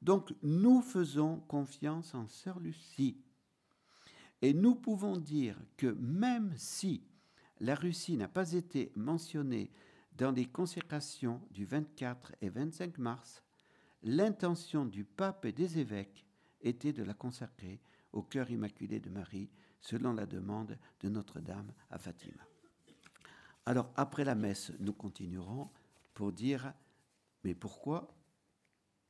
Donc nous faisons confiance en sœur Lucie. Et nous pouvons dire que même si la Russie n'a pas été mentionnée dans les consécrations du 24 et 25 mars, l'intention du pape et des évêques était de la consacrer au cœur immaculé de Marie, selon la demande de Notre-Dame à Fatima. Alors, après la messe, nous continuerons pour dire, mais pourquoi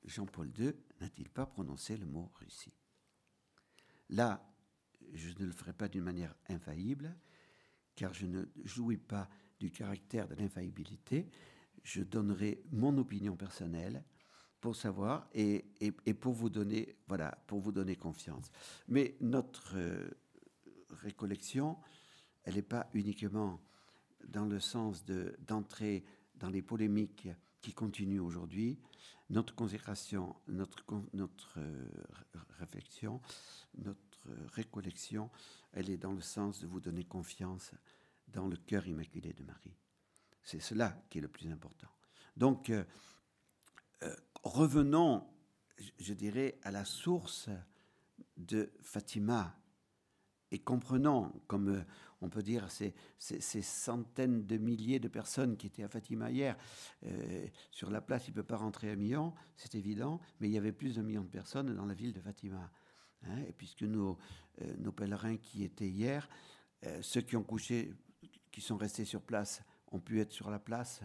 Jean-Paul II n'a-t-il pas prononcé le mot Russie? Là, je ne le ferai pas d'une manière infaillible, car je ne jouis pas du caractère de l'infaillibilité. Je donnerai mon opinion personnelle pour savoir et, pour vous donner voilà pour vous donner confiance. Mais notre euh, récollection, elle n'est pas uniquement dans le sens d'entrer dans les polémiques qui continuent aujourd'hui. Notre consécration, notre, notre euh, réflexion, notre récollection, elle est dans le sens de vous donner confiance dans le cœur immaculé de Marie. C'est cela qui est le plus important. Donc, euh, revenons, je dirais, à la source de Fatima et comprenons, comme euh, on peut dire, ces, centaines de milliers de personnes qui étaient à Fatima hier. Euh, sur la place, il ne peut pas rentrer un million, c'est évident, mais il y avait plus d'un million de personnes dans la ville de Fatima. Hein. et puisque nos, euh, nos, pèlerins qui étaient hier, ceux qui ont couché, qui sont restés sur place, ont pu être sur la place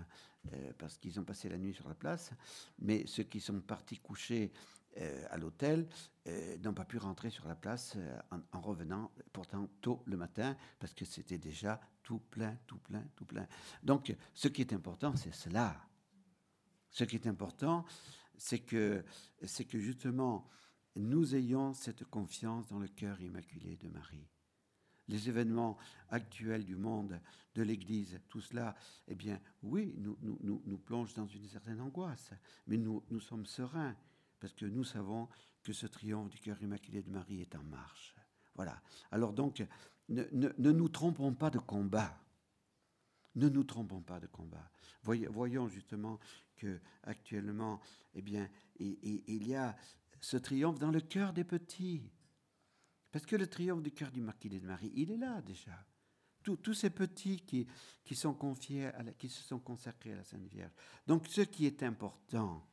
euh, parce qu'ils ont passé la nuit sur la place, mais ceux qui sont partis coucher euh, à l'hôtel euh, n'ont pas pu rentrer sur la place en, revenant pourtant tôt le matin parce que c'était déjà tout plein, tout plein, tout plein. Donc ce qui est important, c'est cela. Ce qui est important, c'est que, c'est que justement nous ayons cette confiance dans le cœur immaculé de Marie les événements actuels du monde, de l'Église, tout cela, eh bien, oui, nous, nous, plonge dans une certaine angoisse, mais nous, nous sommes sereins, parce que nous savons que ce triomphe du cœur immaculé de Marie est en marche. Voilà. Alors donc, ne, ne, nous trompons pas de combat. Ne nous trompons pas de combat. Voyons justement que actuellement, eh bien, il y a ce triomphe dans le cœur des petits. Parce que le triomphe du cœur du marquis de Marie, il est là déjà. Tous, ces petits qui, qui, se sont consacrés à la Sainte Vierge. Donc ce qui est important,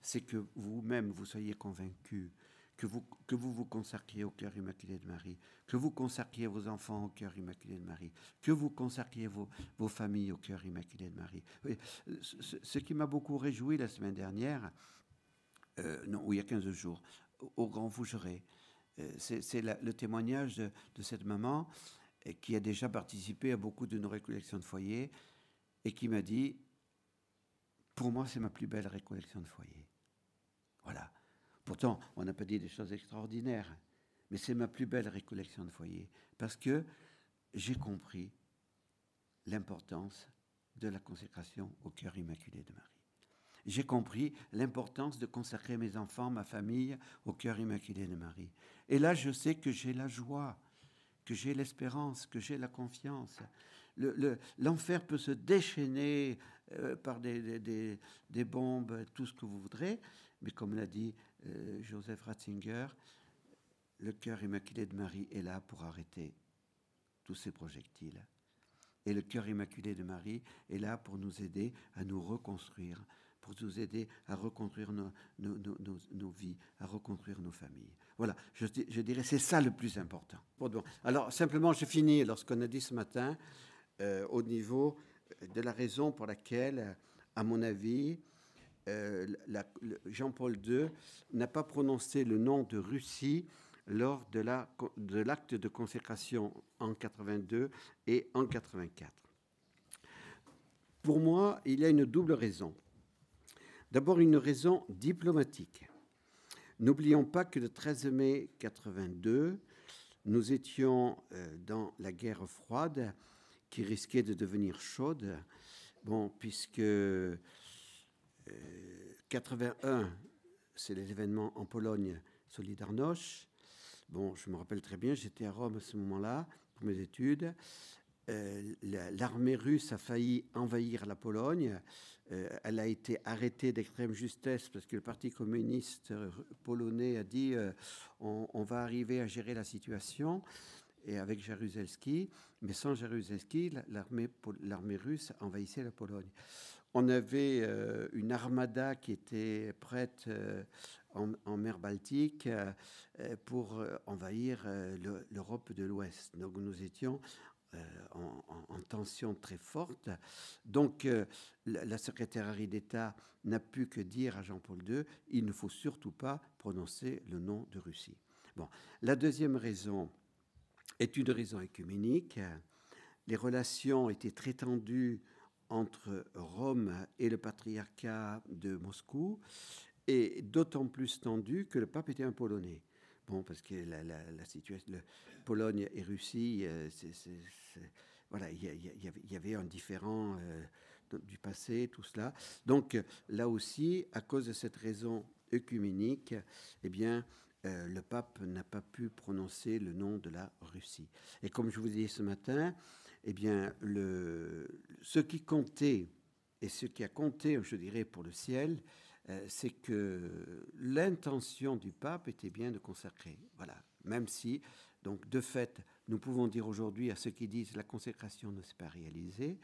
c'est que vous-même vous soyez convaincus que vous, que vous vous consacriez au cœur immaculé de Marie, que vous consacriez vos enfants au cœur immaculé de Marie, que vous consacriez vos, vos familles au cœur immaculé de Marie. ce, qui m'a beaucoup réjoui la semaine dernière, euh, non, il y a 15 jours, au Grand Fougeray, c'est le témoignage de, cette maman euh, qui a déjà participé à beaucoup de nos récollections de foyer et qui m'a dit, pour moi, c'est ma plus belle récollection de foyer. Voilà. Pourtant, on n'a pas dit des choses extraordinaires, mais c'est ma plus belle récollection de foyer parce que j'ai compris l'importance de la consécration au cœur immaculé de Marie j'ai compris l'importance de consacrer mes enfants, ma famille au cœur immaculé de Marie. Et là, je sais que j'ai la joie, que j'ai l'espérance, que j'ai la confiance. L'enfer peut se déchaîner euh, par des, des, bombes, tout ce que vous voudrez, mais comme l'a dit euh, Joseph Ratzinger, le cœur immaculé de Marie est là pour arrêter tous ces projectiles. Et le cœur immaculé de Marie est là pour nous aider à nous reconstruire, pour nous aider à reconstruire nos, nos, vies, à reconstruire nos familles. Voilà, je, je dirais c'est ça le plus important. Alors simplement, je finis lorsqu'on a dit ce matin euh, au niveau de la raison pour laquelle, à mon avis, euh, Jean-Paul II n'a pas prononcé le nom de Russie lors de l'acte de, de consécration en 82 et en 84. Pour moi, il y a une double raison. D'abord, une raison diplomatique. N'oublions pas que le 13 mai 82, nous étions euh, dans la guerre froide qui risquait de devenir chaude. Bon, puisque 81, euh, c'est les événements en Pologne, Solidarność. Bon, je me rappelle très bien, j'étais à Rome à ce moment-là pour mes études. Euh, l'armée russe a failli envahir la Pologne. Euh, elle a été arrêtée d'extrême justesse parce que le Parti communiste polonais a dit on, on, va arriver à gérer la situation et avec Jaruzelski, mais sans Jaruzelski, l'armée russe envahissait la Pologne. On avait euh, une armada qui était prête euh, en, mer Baltique euh, pour envahir l'Europe de l'Ouest. Donc nous étions en, en, tension très forte. Donc la, la secrétaire d'État n'a pu que dire à Jean-Paul II, il ne faut surtout pas prononcer le nom de Russie. Bon, la deuxième raison, est une raison écuménique. Les relations étaient très tendues entre Rome et le patriarcat de Moscou, et d'autant plus tendues que le pape était un Polonais. Bon, parce que la, situation, Pologne et Russie, voilà, il y, avait un différent euh, du passé, tout cela. Donc là aussi, à cause de cette raison œcuménique, eh bien, euh, le pape n'a pas pu prononcer le nom de la Russie. Et comme je vous ai dit ce matin, eh bien, le, ce qui comptait et ce qui a compté, je dirais, pour le ciel, c'est que l'intention du pape était bien de consacrer. Voilà. Même si, donc, de fait, nous pouvons dire aujourd'hui à ceux qui disent la consécration ne s'est pas réalisée,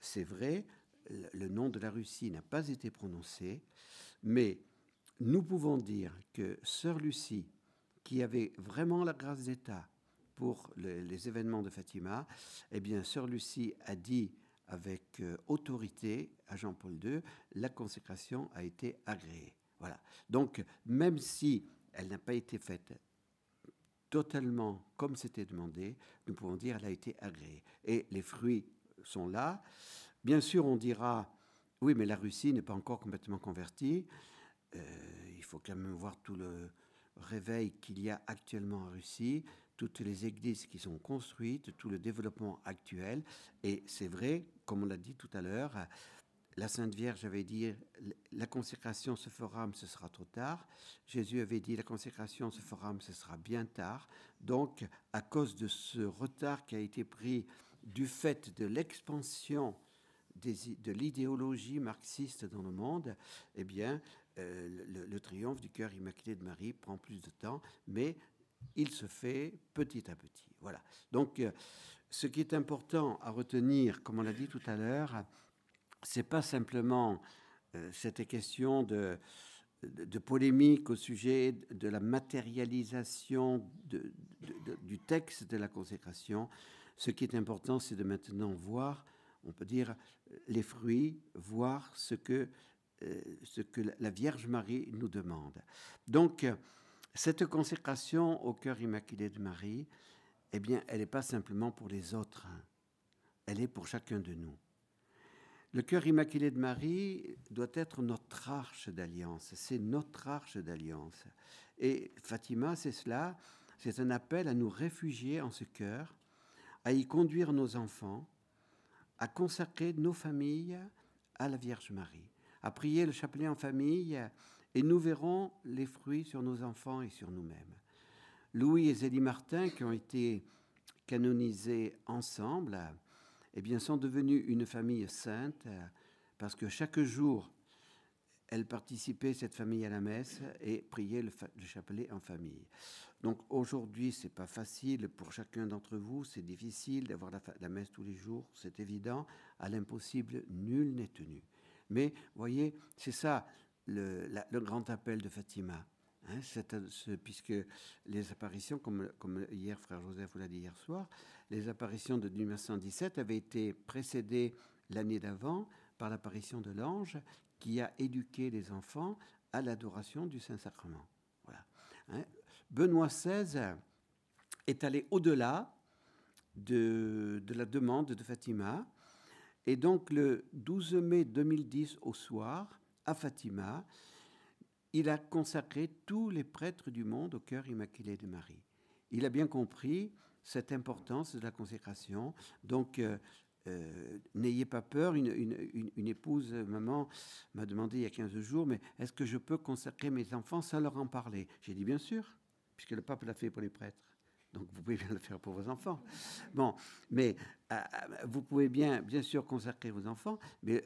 c'est vrai, le nom de la Russie n'a pas été prononcé, mais nous pouvons dire que Sœur Lucie, qui avait vraiment la grâce d'État pour les, événements de Fatima, eh bien, Sœur Lucie a dit avec euh, autorité à Jean-Paul II, la consécration a été agréée. Voilà. Donc, même si elle n'a pas été faite totalement comme c'était demandé, nous pouvons dire qu'elle a été agréée. Et les fruits sont là. Bien sûr, on dira, oui, mais la Russie n'est pas encore complètement convertie. Euh, il faut quand même voir tout le réveil qu'il y a actuellement en Russie, toutes les églises qui sont construites, tout le développement actuel. Et c'est vrai, comme on l'a dit tout à l'heure, la Sainte Vierge avait dit la consécration se fera, mais ce sera trop tard. Jésus avait dit la consécration se fera, mais ce sera bien tard. Donc, à cause de ce retard qui a été pris du fait de l'expansion de l'idéologie marxiste dans le monde, eh bien, euh, le, triomphe du cœur immaculé de Marie prend plus de temps, mais il se fait petit à petit. Voilà. Donc, euh, ce qui est important à retenir, comme on l'a dit tout à l'heure, c'est pas simplement euh, cette question de, de, polémique au sujet de la matérialisation du texte de la consécration. Ce qui est important, c'est de maintenant voir, on peut dire, les fruits, voir ce que euh, ce que la Vierge Marie nous demande. Donc, cette consécration au cœur immaculé de Marie, eh bien, elle n'est pas simplement pour les autres, hein. elle est pour chacun de nous. Le cœur immaculé de Marie doit être notre arche d'alliance, c'est notre arche d'alliance. Et Fatima, c'est cela, c'est un appel à nous réfugier en ce cœur, à y conduire nos enfants, à consacrer nos familles à la Vierge Marie à prier le chapelet en famille et nous verrons les fruits sur nos enfants et sur nous-mêmes. Louis et Zélie Martin, qui ont été canonisés ensemble, eh bien, sont devenus une famille sainte parce que chaque jour, elles participaient, cette famille, à la messe et priaient le, chapelet en famille. Donc aujourd'hui, c'est pas facile pour chacun d'entre vous, c'est difficile d'avoir la, la, messe tous les jours, c'est évident. À l'impossible, nul n'est tenu. Mais, voyez, c'est ça le, grand appel de Fatima. Hein, puisque les apparitions, comme, hier frère Joseph vous l'a dit hier soir, les apparitions de 1917 avaient été précédées l'année d'avant par l'apparition de l'ange qui a éduqué les enfants à l'adoration du Saint-Sacrement. Hein. Benoît XVI est allé au-delà de, de, la demande de Fatima et donc le 12 mai 2010 au soir, à Fatima, il a consacré tous les prêtres du monde au cœur immaculé de Marie. Il a bien compris cette importance de la consécration. Donc, euh, euh, n'ayez pas peur. Une, une, épouse, maman, m'a demandé il y a 15 jours, mais est-ce que je peux consacrer mes enfants sans leur en parler? J'ai dit bien sûr, puisque le pape l'a fait pour les prêtres. Donc vous pouvez bien le faire pour vos enfants. Bon, mais euh, vous pouvez bien, bien sûr, consacrer vos enfants, mais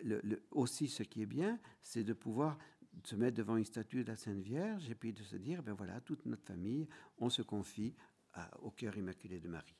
aussi ce qui est bien, c'est de pouvoir se mettre devant une statue de la Sainte Vierge et puis de se dire, ben voilà, toute notre famille, on se confie au cœur immaculé de Marie.